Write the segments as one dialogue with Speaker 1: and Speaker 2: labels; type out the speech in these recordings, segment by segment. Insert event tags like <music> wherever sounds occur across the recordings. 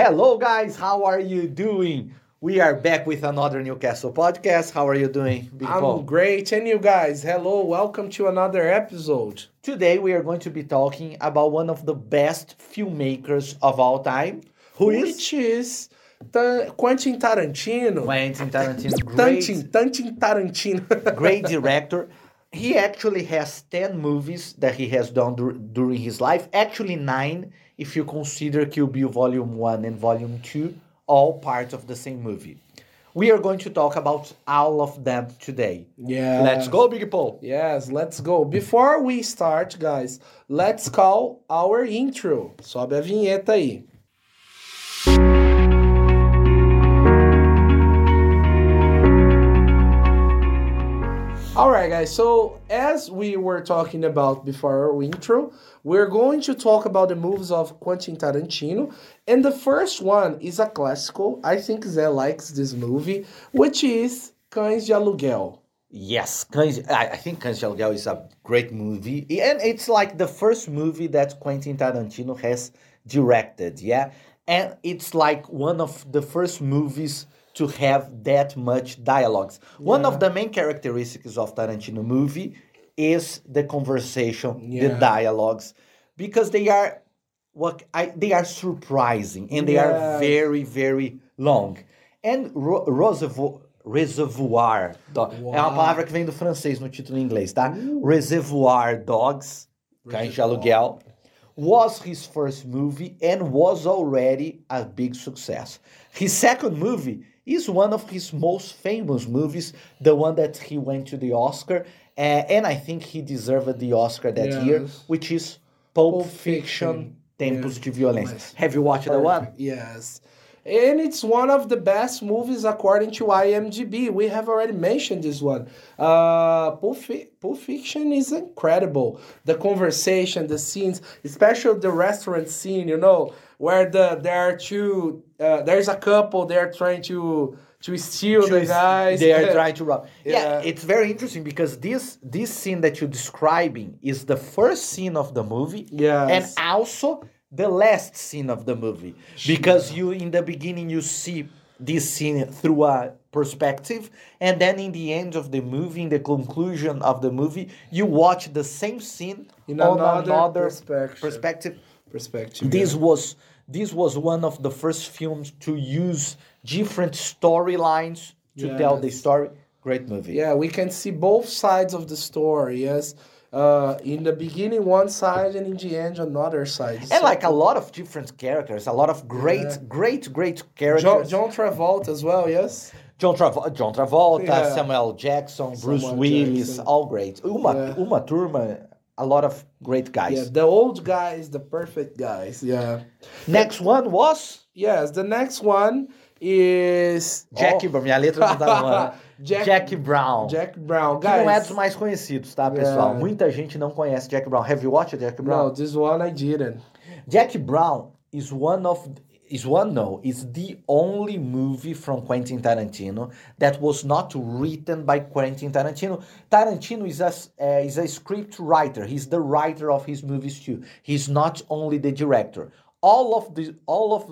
Speaker 1: Hello, guys. How are you doing? We are back with another Newcastle podcast. How are you doing, Big
Speaker 2: I'm
Speaker 1: Paul?
Speaker 2: great. And you guys, hello, welcome to another episode.
Speaker 1: Today, we are going to be talking about one of the best filmmakers of all time, who is
Speaker 2: Which is Ta- Quentin Tarantino.
Speaker 1: Quentin Tarantino. Great,
Speaker 2: Tantin, Tantin Tarantino. <laughs>
Speaker 1: great director. He actually has 10 movies that he has done dur- during his life. Actually, nine if you consider Kill Bill Volume 1 and Volume 2, all part of the same movie. We are going to talk about all of them today.
Speaker 2: yeah.
Speaker 1: Let's go, Big Paul.
Speaker 2: Yes, let's go. Before we start, guys, let's call our intro. Sobe a vinheta aí. All right, guys. So, as we were talking about before our intro, we're going to talk about the movies of Quentin Tarantino. And the first one is a classical. I think Zé likes this movie, which is Cães de Aluguel.
Speaker 1: Yes, Cães, I, think Cães de Aluguel is a great movie. And it's like the first movie that Quentin Tarantino has directed, yeah? And it's like one of the first movies to have that much dialogues. One of the main characteristics of Tarantino movie is the conversation, the
Speaker 2: Yeah.
Speaker 1: dialogues, because they are what I, they are surprising and they are
Speaker 2: Yes.
Speaker 1: very very long. And ro reservoir, reservoir dog, é uma palavra que vem do francês no título em inglês, tá? Reservoir Dogs, Cães de Aluguel, was his first movie and was already a big success. His second movie is one of his most famous movies, the one that he went to the Oscar, uh, and I think he deserved the Oscar that year, which is Pulp,
Speaker 2: Pulp
Speaker 1: Fiction,
Speaker 2: Fiction.
Speaker 1: Tempos
Speaker 2: Yeah.
Speaker 1: de Violência. Have you watched the one?
Speaker 2: Yes. And it's one of the best movies according to IMDb. We have already mentioned this one. Uh, Pulp, Pulp Fiction is incredible. The conversation, the scenes, especially the restaurant scene, you know, where the there are two, uh, there's a couple, they're trying to to steal the guys.
Speaker 1: They are trying to rob. Yeah.
Speaker 2: Yeah.
Speaker 1: it's very interesting because this this scene that you're describing is the first scene of the movie,
Speaker 2: Yeah,
Speaker 1: and also the last scene of the movie because you in the beginning you see this scene through a perspective and then in the end of the movie in the conclusion of the movie you watch the same scene
Speaker 2: In
Speaker 1: on
Speaker 2: another
Speaker 1: another
Speaker 2: perspective.
Speaker 1: perspective
Speaker 2: perspective.
Speaker 1: this was this was one of the first films to use different storylines to tell the story. Great movie.
Speaker 2: Yeah, we can see both sides of the story. Yes, uh, in the beginning one side, and in the end another side.
Speaker 1: And like a lot of different characters, a lot of great,
Speaker 2: Yeah.
Speaker 1: great, great characters.
Speaker 2: John Travolta as well. Yes.
Speaker 1: John, Travo- John Travolta,
Speaker 2: Yeah.
Speaker 1: Samuel Jackson, Bruce Willis,
Speaker 2: Jackson.
Speaker 1: all great. Uma,
Speaker 2: Yeah.
Speaker 1: Uma Thurman, a lot of great guys.
Speaker 2: Yeah, the old guys, the perfect guys. Yeah.
Speaker 1: Next one was
Speaker 2: Yes, the next one is
Speaker 1: Jack
Speaker 2: oh.
Speaker 1: Minha letra não tá no ar. <laughs>
Speaker 2: Jack-
Speaker 1: Jack Brown.
Speaker 2: Jack Brown.
Speaker 1: Que não é dos
Speaker 2: Guys,
Speaker 1: mais conhecidos, tá, pessoal?
Speaker 2: Yeah.
Speaker 1: Muita gente não conhece Jack Brown. Have you watched Jack Brown?
Speaker 2: no, this one I didn't.
Speaker 1: Jack Brown is one of is one no is the only movie from Quentin Tarantino that was not written by Quentin Tarantino. Tarantino is a uh, is a script writer. He's the writer of his movies too. He's not only the director. All of the all of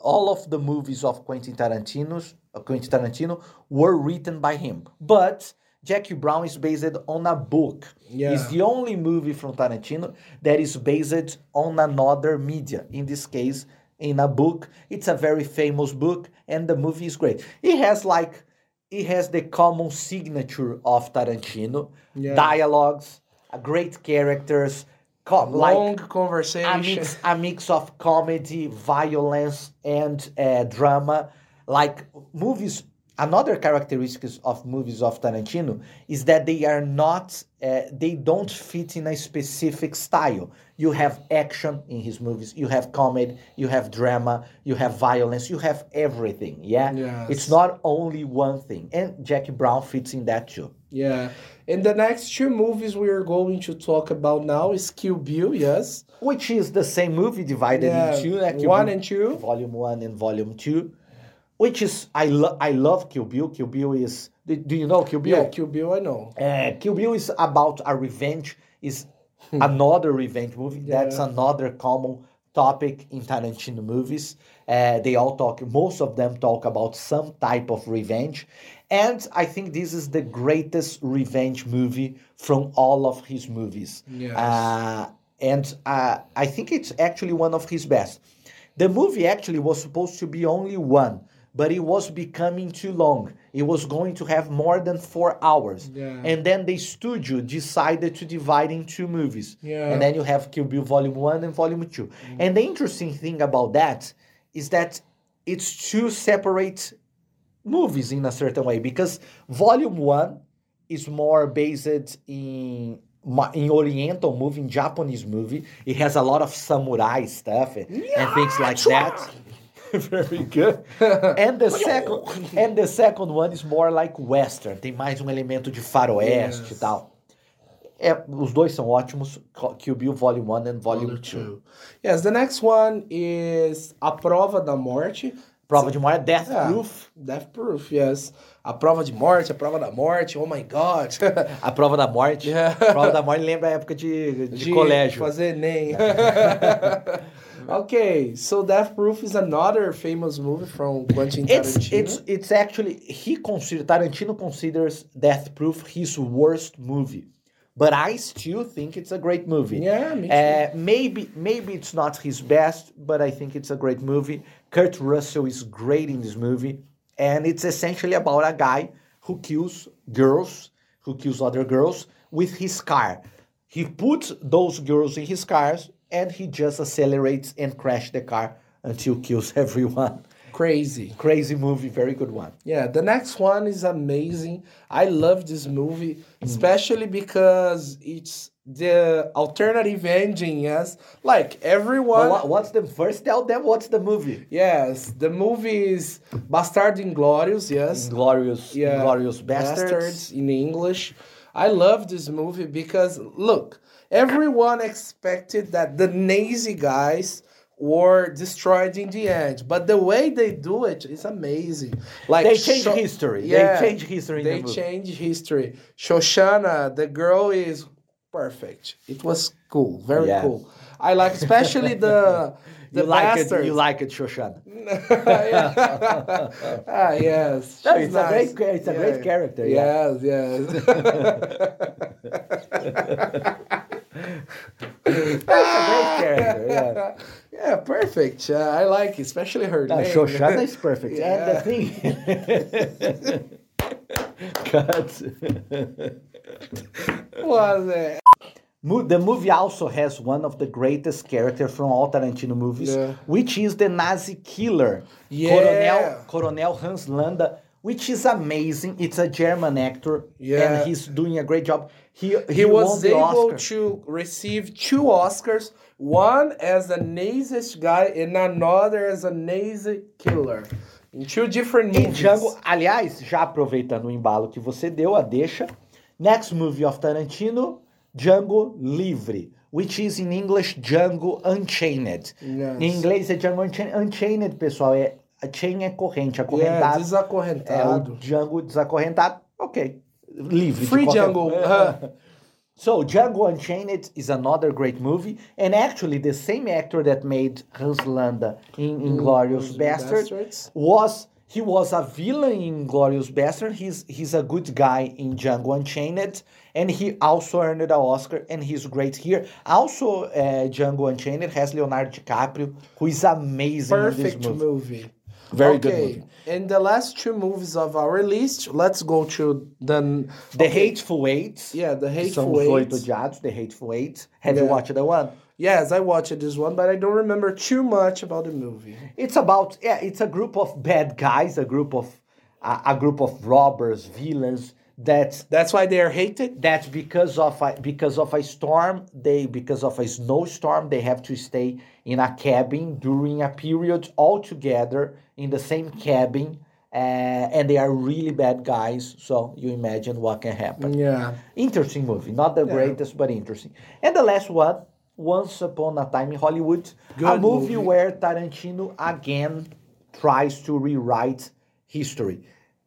Speaker 1: all of the movies of Quentin Tarantino's uh, Quentin Tarantino were written by him. But Jackie Brown is based on a book.
Speaker 2: Yeah.
Speaker 1: It's the only movie from Tarantino that is based on another media. In this case, in a book. It's a very famous book, and the movie is great. It has like it has the common signature of Tarantino.
Speaker 2: Yeah.
Speaker 1: Dialogues, great characters, com- like
Speaker 2: Long
Speaker 1: a
Speaker 2: conversation.
Speaker 1: mix, a mix of comedy, violence, and uh, drama. Like movies, another characteristics of movies of Tarantino is that they are not, uh, they don't fit in a specific style. You have action in his movies, you have comedy, you have drama, you have violence, you have everything. Yeah,
Speaker 2: Yes.
Speaker 1: it's not only one thing, and Jackie Brown fits in that too.
Speaker 2: Yeah. And the next two movies we are going to talk about now is Kill Bill, yes.
Speaker 1: Which is the same movie divided
Speaker 2: Yeah,
Speaker 1: in two. né? Kill
Speaker 2: one and two.
Speaker 1: volume one and volume two, which is I love I love Kill Bill. Kill Bill is do, do you know Kill Bill?
Speaker 2: Yeah, Kill Bill I know.
Speaker 1: Uh, Kill Bill is about a revenge. Is another revenge movie. That's another common topic in Tarantino movies. Uh, they all talk, most of them talk about some type of revenge. And I think this is the greatest revenge movie from all of his movies.
Speaker 2: Yes.
Speaker 1: Uh, and uh, I think it's actually one of his best. The movie actually was supposed to be only one, but it was becoming too long. It was going to have more than four hours.
Speaker 2: Yeah.
Speaker 1: And then the studio decided to divide in two movies.
Speaker 2: Yeah.
Speaker 1: And then you have Kill Bill Volume 1 and Volume 2. Mm. And the interesting thing about that is that it's two separate movies in a certain way because Volume 1 is more based in in Oriental movie, in Japanese movie. It has a lot of samurai stuff and, and things like that. Very good. And the second and the second one is more like western. Tem mais um elemento de faroeste
Speaker 2: Yes.
Speaker 1: e tal. É, os dois são ótimos. Kill Bill Volume 1 and Volume 2.
Speaker 2: Yes, the next one is A Prova da Morte.
Speaker 1: Prova de morte, Death
Speaker 2: Yeah.
Speaker 1: Proof.
Speaker 2: Death Proof, yes. A Prova de Morte, A Prova da Morte, oh my god.
Speaker 1: A Prova da Morte. <laughs>
Speaker 2: Yeah.
Speaker 1: A Prova da Morte lembra a época de, de, colégio.
Speaker 2: Fazer Enem. <laughs> okay, so Death Proof is another famous movie from Quentin
Speaker 1: It's
Speaker 2: Tarantino.
Speaker 1: it's it's it's actually he consider Tarantino considers Death Proof his worst movie, but I still think it's a great movie.
Speaker 2: Yeah, me too.
Speaker 1: Uh, maybe maybe it's not his best, but I think it's a great movie. Kurt Russell is great in this movie, and it's essentially about a guy who kills girls, who kills other girls with his car. He puts those girls in his cars, and he just accelerates and crash the car until kills <laughs> everyone.
Speaker 2: Crazy.
Speaker 1: Crazy movie, very good one.
Speaker 2: Yeah, the next one is amazing. I love this movie, especially because it's the alternative ending, yes. Like everyone
Speaker 1: what, what's the first? Tell them what's the movie.
Speaker 2: Yes, the movie is Bastard Inglorious, yes.
Speaker 1: Glorious,
Speaker 2: Yeah,
Speaker 1: Glorious Bastards.
Speaker 2: in English. I love this movie because look, everyone expected that the Nazi guys were destroyed in the end, but the way they do it is amazing. Like
Speaker 1: They change
Speaker 2: Sho-
Speaker 1: history.
Speaker 2: Yeah,
Speaker 1: they change history in
Speaker 2: They
Speaker 1: the
Speaker 2: change history. Shoshana, the girl is perfect. It was cool, very
Speaker 1: Yeah.
Speaker 2: cool. I like especially the <laughs> the
Speaker 1: you like
Speaker 2: bastards.
Speaker 1: it. You like it, Shoshana. <laughs>
Speaker 2: ah, yes. <laughs>
Speaker 1: No,
Speaker 2: she's
Speaker 1: it's a great it's a great character, yeah.
Speaker 2: Yes,
Speaker 1: It's a great character. Yeah. <laughs>
Speaker 2: yeah, perfect. Uh, I like, it, especially her
Speaker 1: No,
Speaker 2: name.
Speaker 1: Shoshana is <laughs> perfect.
Speaker 2: Yeah.
Speaker 1: And the thing. Cut.
Speaker 2: Was it?
Speaker 1: Mo- The movie also has one of the greatest characters from all Tarantino movies,
Speaker 2: Yeah.
Speaker 1: which is the Nazi killer,
Speaker 2: Yeah.
Speaker 1: Coronel Coronel Hans Landa, which is amazing. It's a German actor,
Speaker 2: Yeah.
Speaker 1: and he's doing a great job. He
Speaker 2: He,
Speaker 1: won
Speaker 2: was able
Speaker 1: Oscar.
Speaker 2: to receive two Oscars, one as a Nazi guy and another as a Nazi killer. In two different movies.
Speaker 1: Django, aliás, já aproveitando o embalo que você deu, a deixa. Next movie of Tarantino, Django Livre, which is in English Django Unchained.
Speaker 2: Yes.
Speaker 1: Em inglês é Django Unchained. Unchained, pessoal, é chain é corrente, acorrentado. É o
Speaker 2: desacorrentado.
Speaker 1: Django desacorrentado. Ok. Livre.
Speaker 2: Free
Speaker 1: qualquer-
Speaker 2: Django. uh, <laughs>
Speaker 1: So Django Unchained is another great movie, and actually the same actor that made Hans Landa in Inglorious
Speaker 2: Inglourious
Speaker 1: Bastard
Speaker 2: Bastards.
Speaker 1: was he was a villain in Glorious Bastard. He's he's a good guy in Django Unchained, and he also earned an Oscar, and he's great here. Also, uh, Django Unchained has Leonardo DiCaprio, who is amazing
Speaker 2: perfect
Speaker 1: movie.
Speaker 2: movie.
Speaker 1: Very good
Speaker 2: okay.
Speaker 1: movie.
Speaker 2: In the last two movies of our list, let's go to the
Speaker 1: The Hateful Eight.
Speaker 2: Yeah, the Hateful
Speaker 1: São os
Speaker 2: Eight.
Speaker 1: oito odiados, The Hateful Eight. Have you
Speaker 2: Yeah.
Speaker 1: watched the one?
Speaker 2: Yes, I watched this one, but I don't remember too much about the movie.
Speaker 1: It's about yeah, it's a group of bad guys, a group of a, a group of robbers, villains that
Speaker 2: That's why they are hated.
Speaker 1: That's because of a, because of a storm, they because of a snowstorm, they have to stay in a cabin during a period all together in the same cabin, uh, and they are really bad guys. So you imagine what can happen.
Speaker 2: Yeah.
Speaker 1: Interesting movie, not the greatest, but interesting. And the last one, Once Upon a Time in Hollywood, a movie,
Speaker 2: movie.
Speaker 1: where Tarantino again tries to rewrite history.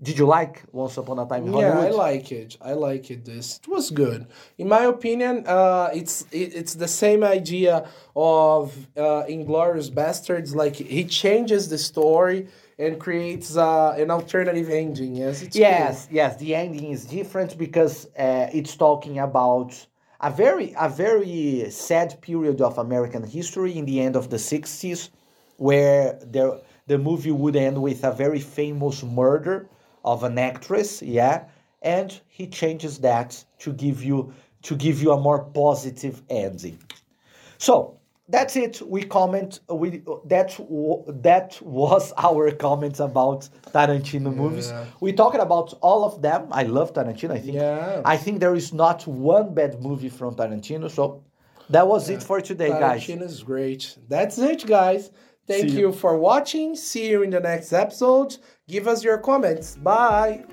Speaker 1: Did you like Once Upon a Time in Hollywood?
Speaker 2: Yeah, I like it. I like it. This it was good. In my opinion, uh, it's it, it's the same idea of uh, Inglorious Bastards. Like he changes the story and creates uh, an alternative ending. Yes, it's
Speaker 1: Yes, yes. The ending is different because uh, it's talking about a very a very sad period of American history in the end of the sixties, where the the movie would end with a very famous murder of an actress. Yeah, and he changes that to give you to give you a more positive ending. So that's it. We comment. We that that was <laughs> our comments about Tarantino movies.
Speaker 2: Yeah.
Speaker 1: We talked about all of them. I love Tarantino. I think.
Speaker 2: Yeah.
Speaker 1: I think there is not one bad movie from Tarantino. So that was it for today, guys.
Speaker 2: Tarantino is great. That's it, guys. Thank you
Speaker 1: you.
Speaker 2: for watching. See you in the next episode. Give us your comments. Bye.